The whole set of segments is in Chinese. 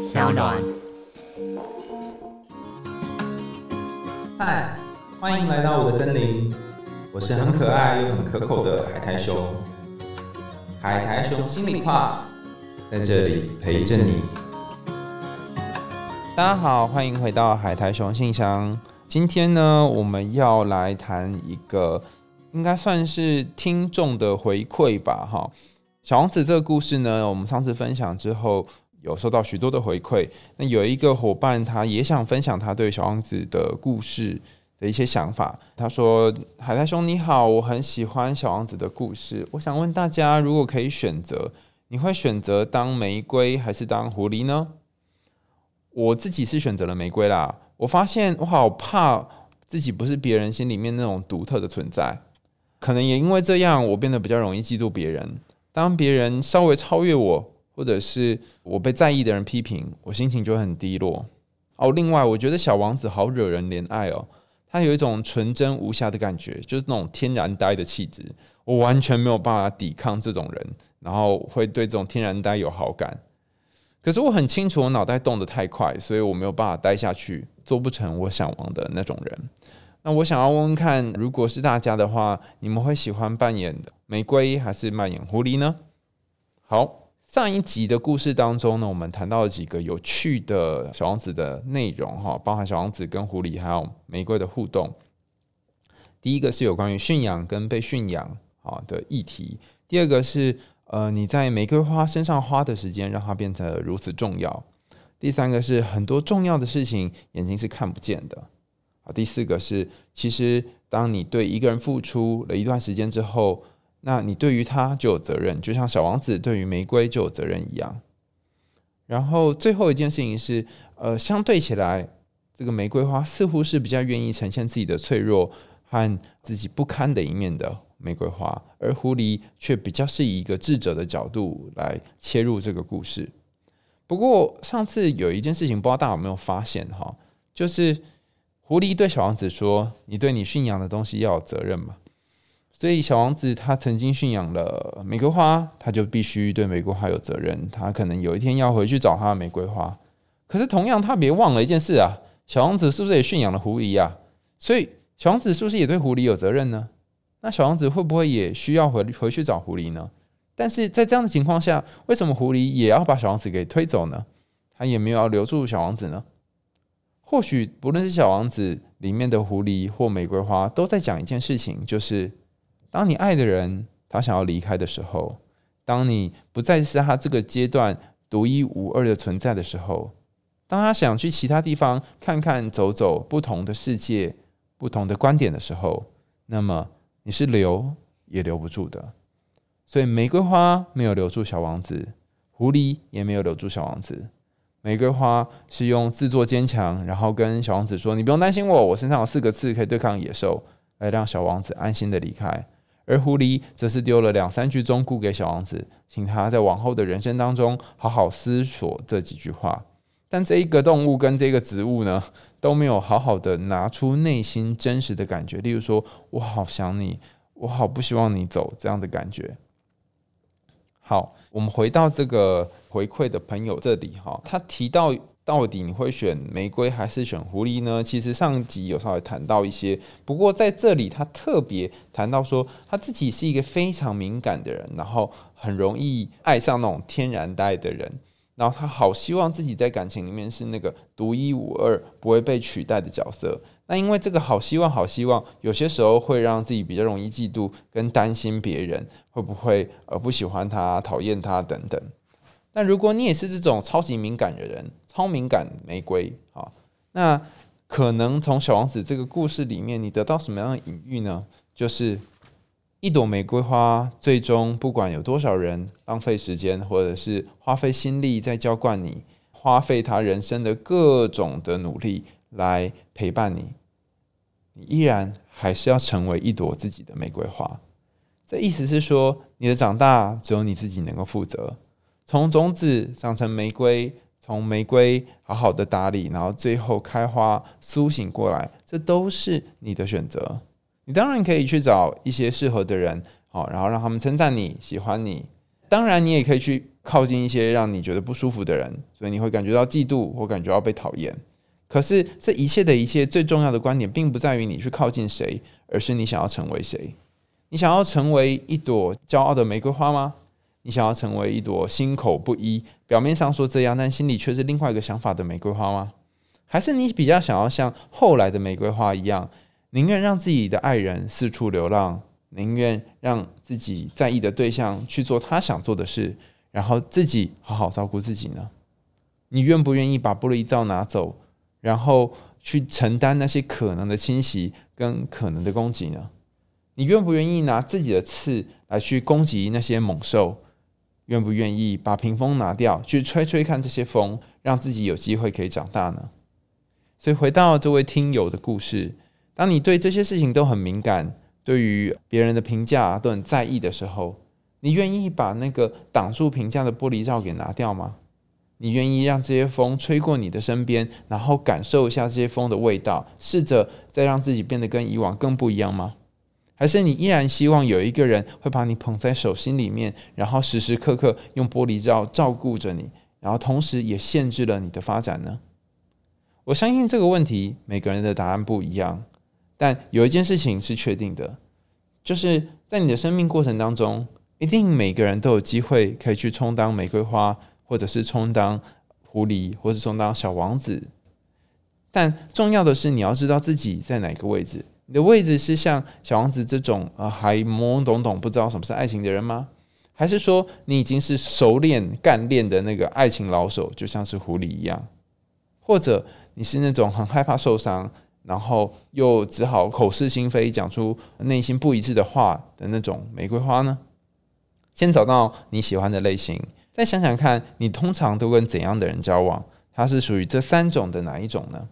小暖。嗨，欢迎来到我的森林，我是很可爱又很可口的海苔熊。海苔熊心里话，在这里陪着你。大家好，欢迎回到海苔熊信箱。今天呢，我们要来谈一个应该算是听众的回馈吧，哈。小王子这个故事呢，我们上次分享之后，有收到许多的回馈。那有一个伙伴，他也想分享他对小王子的故事的一些想法。他说：“海苔兄你好，我很喜欢小王子的故事。我想问大家，如果可以选择，你会选择当玫瑰还是当狐狸呢？”我自己是选择了玫瑰啦。我发现我好怕自己不是别人心里面那种独特的存在，可能也因为这样，我变得比较容易嫉妒别人。当别人稍微超越我，或者是我被在意的人批评，我心情就很低落。哦，另外，我觉得小王子好惹人怜爱哦，他有一种纯真无瑕的感觉，就是那种天然呆的气质，我完全没有办法抵抗这种人，然后会对这种天然呆有好感。可是我很清楚，我脑袋动得太快，所以我没有办法待下去，做不成我想望的那种人。那我想要问问看，如果是大家的话，你们会喜欢扮演玫瑰还是扮演狐狸呢？好，上一集的故事当中呢，我们谈到了几个有趣的小王子的内容哈，包含小王子跟狐狸还有玫瑰的互动。第一个是有关于驯养跟被驯养啊的议题，第二个是呃你在玫瑰花身上花的时间让它变得如此重要，第三个是很多重要的事情眼睛是看不见的啊。第四个是，其实当你对一个人付出了一段时间之后，那你对于他就有责任，就像小王子对于玫瑰就有责任一样。然后最后一件事情是，呃，相对起来，这个玫瑰花似乎是比较愿意呈现自己的脆弱和自己不堪的一面的玫瑰花，而狐狸却比较是以一个智者的角度来切入这个故事。不过上次有一件事情，不知道大家有没有发现哈，就是。狐狸对小王子说：“你对你驯养的东西要有责任嘛。”所以小王子他曾经驯养了玫瑰花，他就必须对玫瑰花有责任。他可能有一天要回去找他的玫瑰花。可是同样，他别忘了一件事啊，小王子是不是也驯养了狐狸啊？所以小王子是不是也对狐狸有责任呢？那小王子会不会也需要回回去找狐狸呢？但是在这样的情况下，为什么狐狸也要把小王子给推走呢？他也没有要留住小王子呢？或许不论是小王子里面的狐狸或玫瑰花，都在讲一件事情，就是当你爱的人他想要离开的时候，当你不再是他这个阶段独一无二的存在的时候，当他想去其他地方看看、走走不同的世界、不同的观点的时候，那么你是留也留不住的。所以玫瑰花没有留住小王子，狐狸也没有留住小王子。玫瑰花是用自作坚强，然后跟小王子说：“你不用担心我，我身上有四个刺，可以对抗野兽。”来让小王子安心的离开。而狐狸则是丢了两三句忠告给小王子，请他在往后的人生当中好好思索这几句话。但这一个动物跟这个植物呢，都没有好好的拿出内心真实的感觉，例如说：“我好想你，我好不希望你走。”这样的感觉。好，我们回到这个回馈的朋友这里哈，他提到到底你会选玫瑰还是选狐狸呢？其实上集有稍微谈到一些，不过在这里他特别谈到说，他自己是一个非常敏感的人，然后很容易爱上那种天然呆的人，然后他好希望自己在感情里面是那个独一无二、不会被取代的角色。那因为这个好希望，好希望，有些时候会让自己比较容易嫉妒，跟担心别人会不会呃不喜欢他、讨厌他等等。但如果你也是这种超级敏感的人，超敏感玫瑰，好，那可能从小王子这个故事里面，你得到什么样的隐喻呢？就是一朵玫瑰花，最终不管有多少人浪费时间，或者是花费心力在浇灌你，花费他人生的各种的努力来陪伴你。你依然还是要成为一朵自己的玫瑰花，这意思是说，你的长大只有你自己能够负责。从种子长成玫瑰，从玫瑰好好的打理，然后最后开花苏醒过来，这都是你的选择。你当然可以去找一些适合的人，好，然后让他们称赞你喜欢你。当然，你也可以去靠近一些让你觉得不舒服的人，所以你会感觉到嫉妒或感觉到被讨厌。可是这一切的一切，最重要的观点，并不在于你去靠近谁，而是你想要成为谁。你想要成为一朵骄傲的玫瑰花吗？你想要成为一朵心口不一、表面上说这样，但心里却是另外一个想法的玫瑰花吗？还是你比较想要像后来的玫瑰花一样，宁愿让自己的爱人四处流浪，宁愿让自己在意的对象去做他想做的事，然后自己好好照顾自己呢？你愿不愿意把玻璃罩拿走，然后去承担那些可能的侵袭跟可能的攻击呢？你愿不愿意拿自己的刺来去攻击那些猛兽？愿不愿意把屏风拿掉，去吹吹看这些风，让自己有机会可以长大呢？所以回到这位听友的故事，当你对这些事情都很敏感，对于别人的评价都很在意的时候，你愿意把那个挡住评价的玻璃罩给拿掉吗？你愿意让这些风吹过你的身边，然后感受一下这些风的味道，试着再让自己变得跟以往更不一样吗？还是你依然希望有一个人会把你捧在手心里面，然后时时刻刻用玻璃罩照顾着你，然后同时也限制了你的发展呢？我相信这个问题每个人的答案不一样，但有一件事情是确定的，就是在你的生命过程当中，一定每个人都有机会可以去充当玫瑰花，或者是充当狐狸，或是充当小王子。但重要的是，你要知道自己在哪个位置。你的位置是像小王子这种呃还懵懵懂懂不知道什么是爱情的人吗？还是说你已经是熟练干练的那个爱情老手，就像是狐狸一样？或者你是那种很害怕受伤，然后又只好口是心非讲出内心不一致的话的那种玫瑰花呢？先找到你喜欢的类型，再想想看你通常都跟怎样的人交往，他是属于这三种的哪一种呢？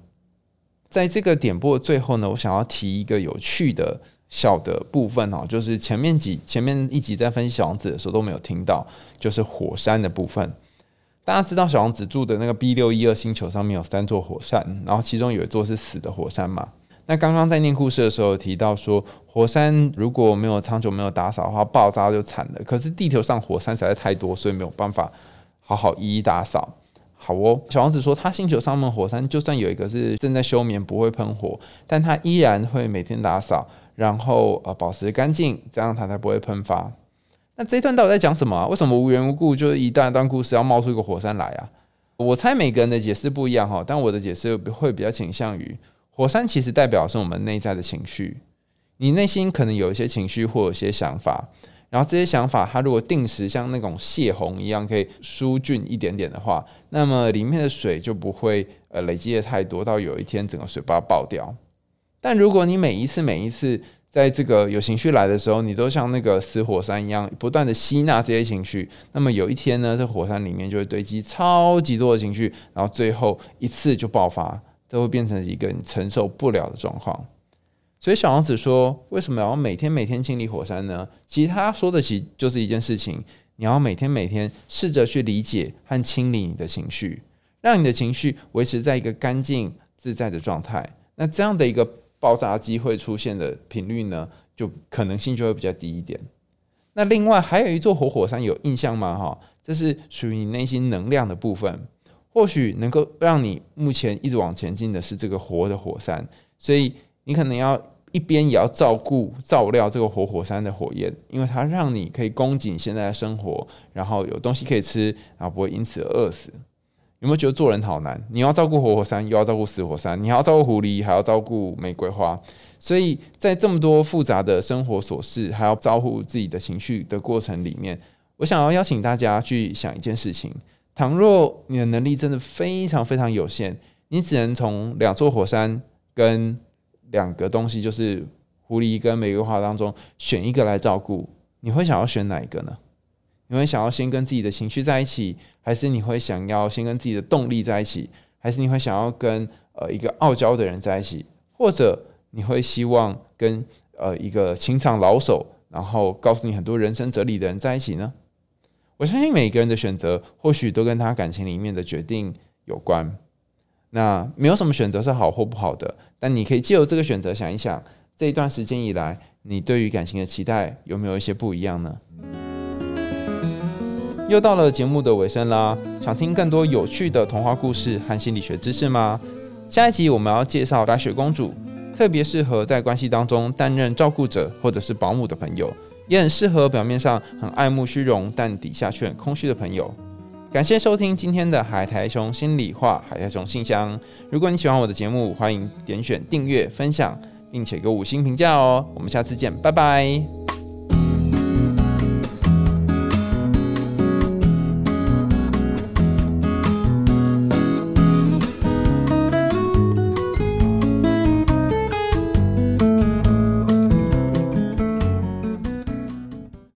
在这个点播的最后呢，我想要提一个有趣的小的部分哦，就是前面几前面一集在分析小王子的时候都没有听到，就是火山的部分。大家知道小王子住的那个 B 六一二星球上面有三座火山，然后其中有一座是死的火山嘛？那刚刚在念故事的时候提到说，火山如果没有长久没有打扫的话，爆炸就惨了。可是地球上火山实在太多，所以没有办法好好一一打扫。好哦，小王子说，他星球上面火山就算有一个是正在休眠，不会喷火，但他依然会每天打扫，然后呃保持干净，这样他才不会喷发。那这一段到底在讲什么啊？为什么无缘无故就一段一段故事要冒出一个火山来啊？我猜每个人的解释不一样哈，但我的解释会比较倾向于，火山其实代表是我们内在的情绪，你内心可能有一些情绪或有些想法。然后这些想法，它如果定时像那种泄洪一样，可以疏浚一点点的话，那么里面的水就不会呃累积的太多，到有一天整个水坝爆掉。但如果你每一次每一次在这个有情绪来的时候，你都像那个死火山一样，不断的吸纳这些情绪，那么有一天呢，这火山里面就会堆积超级多的情绪，然后最后一次就爆发，都会变成一个你承受不了的状况。所以小王子说：“为什么要每天每天清理火山呢？其实他说的其实就是一件事情，你要每天每天试着去理解和清理你的情绪，让你的情绪维持在一个干净自在的状态。那这样的一个爆炸机会出现的频率呢，就可能性就会比较低一点。那另外还有一座活火山，有印象吗？哈，这是属于你内心能量的部分，或许能够让你目前一直往前进的是这个活的火山，所以。”你可能要一边也要照顾照料这个活火山的火焰，因为它让你可以供给现在的生活，然后有东西可以吃，然后不会因此而饿死。有没有觉得做人好难？你要照顾活火山，又要照顾死火山，你还要照顾狐狸，还要照顾玫瑰花。所以在这么多复杂的生活琐事，还要照顾自己的情绪的过程里面，我想要邀请大家去想一件事情：倘若你的能力真的非常非常有限，你只能从两座火山跟两个东西就是狐狸跟玫瑰花当中选一个来照顾，你会想要选哪一个呢？你会想要先跟自己的情绪在一起，还是你会想要先跟自己的动力在一起，还是你会想要跟呃一个傲娇的人在一起，或者你会希望跟呃一个情场老手，然后告诉你很多人生哲理的人在一起呢？我相信每个人的选择或许都跟他感情里面的决定有关。那没有什么选择是好或不好的。但你可以借由这个选择想一想，这一段时间以来，你对于感情的期待有没有一些不一样呢？又到了节目的尾声啦，想听更多有趣的童话故事和心理学知识吗？下一集我们要介绍白雪公主，特别适合在关系当中担任照顾者或者是保姆的朋友，也很适合表面上很爱慕虚荣，但底下却很空虚的朋友。感谢收听今天的海苔熊心里话，海苔熊信箱。如果你喜欢我的节目，欢迎点选订阅、分享，并且给五星评价哦。我们下次见，拜拜。